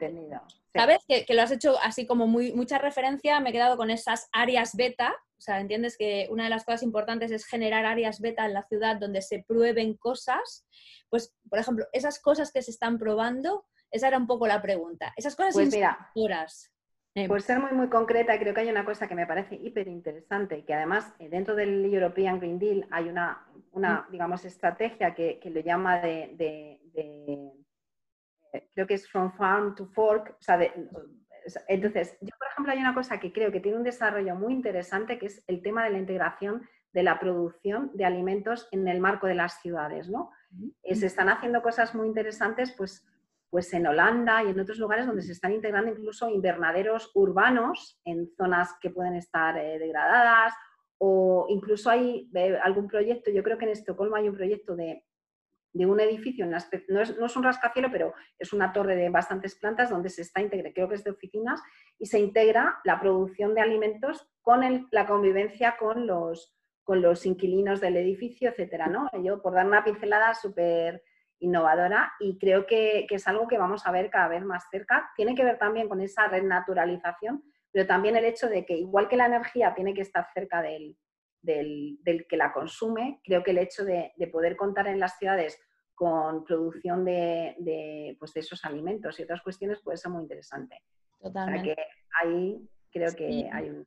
¿Sabes? Que, lo has hecho así como muy, mucha referencia, me he quedado con esas áreas beta, o sea, entiendes que una de las cosas importantes es generar áreas beta en la ciudad donde se prueben cosas. Pues, por ejemplo, esas cosas que se están probando, esa era un poco la pregunta. Esas cosas pues eh, por ser muy, muy concreta, creo que hay una cosa que me parece hiper interesante, que además eh, dentro del European Green Deal hay una, una mm. digamos, estrategia que, que lo llama de, de, eh, creo que es from farm to fork. O sea, entonces, yo, por ejemplo, hay una cosa que creo que tiene un desarrollo muy interesante, que es el tema de la integración de la producción de alimentos en el marco de las ciudades, ¿no? se están haciendo cosas muy interesantes, pues pues en Holanda y en otros lugares donde se están integrando incluso invernaderos urbanos en zonas que pueden estar eh, degradadas o incluso hay eh, algún proyecto, yo creo que en Estocolmo hay un proyecto de, un edificio, no es, no es, un rascacielos, pero es una torre de bastantes plantas donde se está integrando, creo que es de oficinas, y se integra la producción de alimentos con la convivencia con los, con los inquilinos del edificio, etcétera, ¿no? Yo, por dar una pincelada súper innovadora y creo que, es algo que vamos a ver cada vez más cerca. Tiene que ver también con esa renaturalización, pero también el hecho de que igual que la energía tiene que estar cerca del, que la consume, creo que el hecho de, poder contar en las ciudades con producción de, pues de, esos alimentos y otras cuestiones puede ser muy interesante. Totalmente. que ahí creo que hay un,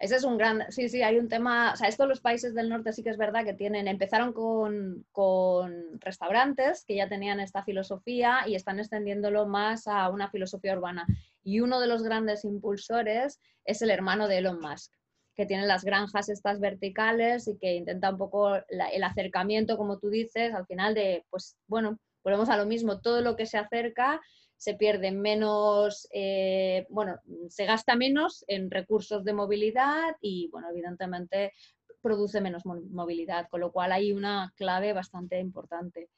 ese es un gran, sí, sí, hay un tema, o sea, los países del norte sí que es verdad que tienen, empezaron con, con, restaurantes que ya tenían esta filosofía y están extendiéndolo más a una filosofía urbana. Y uno de los grandes impulsores es el hermano de Elon Musk, que tiene las granjas estas verticales y que intenta un poco el acercamiento, como tú dices, al final de, pues bueno, volvemos a lo mismo, todo lo que se acerca se pierde menos, eh, bueno, se gasta menos en recursos de movilidad y, bueno, evidentemente produce menos movilidad, con lo cual hay una clave bastante importante.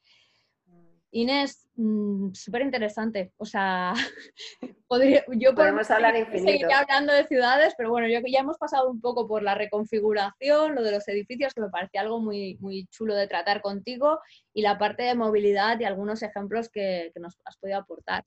Inés, mm, súper interesante. O sea, podría, yo podemos hablar infinito. Seguir hablando de ciudades, pero bueno, yo ya hemos pasado un poco por la reconfiguración, lo de los edificios, que me parecía algo muy, muy chulo de tratar contigo, y la parte de movilidad y algunos ejemplos que, que nos has podido aportar.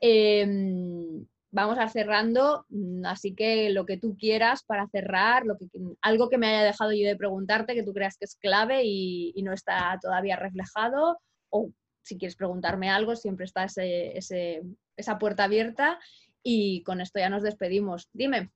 Em, vamos a cerrando, mm, así que lo que tú quieras para cerrar, lo que, algo que me haya dejado yo de preguntarte, que tú creas que es clave y, y no está todavía reflejado, o si quieres preguntarme algo, siempre está esa puerta abierta y con esto ya nos despedimos. Dime.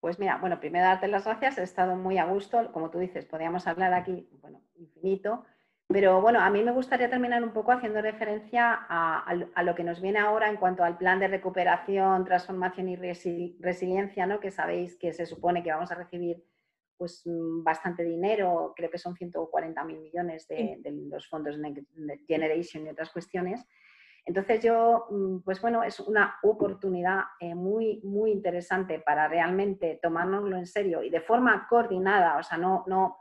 Pues mira, bueno, primero darte las gracias, he estado muy a gusto, como tú dices, podríamos hablar aquí, bueno, infinito, pero bueno, a mí me gustaría terminar un poco haciendo referencia a, a, lo que nos viene ahora en cuanto al plan de recuperación, transformación y resiliencia, ¿no? que sabéis que se supone que vamos a recibir pues mm, bastante dinero, creo que son 140 mil millones de, los fondos Next Generation y otras cuestiones. Entonces yo, mm, pues bueno, es una oportunidad eh, muy, muy interesante para realmente tomárnoslo en serio y de forma coordinada, o sea, no, no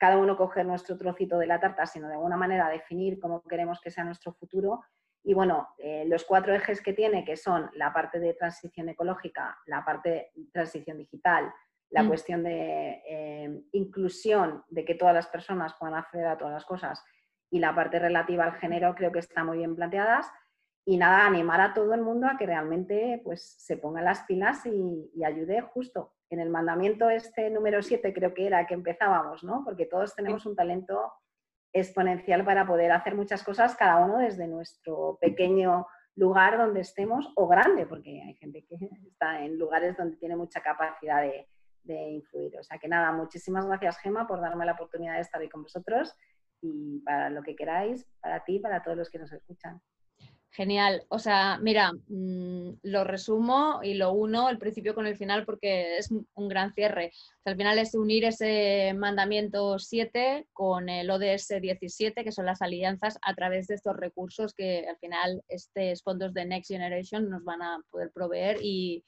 cada uno coger nuestro trocito de la tarta, sino de alguna manera definir cómo queremos que sea nuestro futuro. Y bueno, eh, los cuatro ejes que tiene, que son la parte de transición ecológica, la parte de transición digital, la mm. cuestión de eh, inclusión, de que todas las personas puedan acceder a todas las cosas y la parte relativa al género creo que están muy bien planteadas. Y nada, animar a todo el mundo a que realmente pues, se ponga las pilas y, ayude justo. En el mandamiento este número 7 creo que era que empezábamos, ¿no? Porque todos tenemos un talento exponencial para poder hacer muchas cosas, cada uno desde nuestro pequeño lugar donde estemos o grande, porque hay gente que está en lugares donde tiene mucha capacidad de, de influir. O sea que nada, muchísimas gracias Gema por darme la oportunidad de estar hoy con vosotros y para lo que queráis, para ti y para todos los que nos escuchan. Genial. O sea, mira, mm, lo resumo y lo uno el principio con el final porque es un gran cierre. al final es unir ese mandamiento 7 con el ODS 17, que son las alianzas a través de estos recursos que al final estos fondos de Next Generation nos van a poder proveer. Y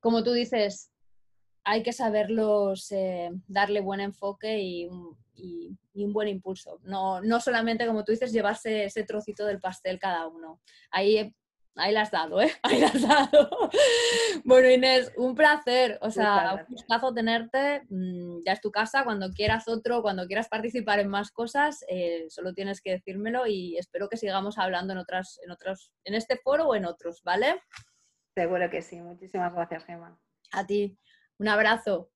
como tú dices, hay que saberlos eh, darle buen enfoque y un, buen impulso. No, no, solamente, como tú dices, llevarse ese trocito del pastel cada uno. Ahí, ahí la has dado, ¿eh? Ahí la has dado. bueno, Inés, un placer. O sea, un gustazo tenerte. Mm, ya es tu casa. Cuando quieras otro, cuando quieras participar en más cosas, eh, solo tienes que decírmelo y espero que sigamos hablando en otras, en otros, en este foro o en otros, ¿vale? Seguro que sí. Muchísimas gracias, Gemma. A ti. Un abrazo.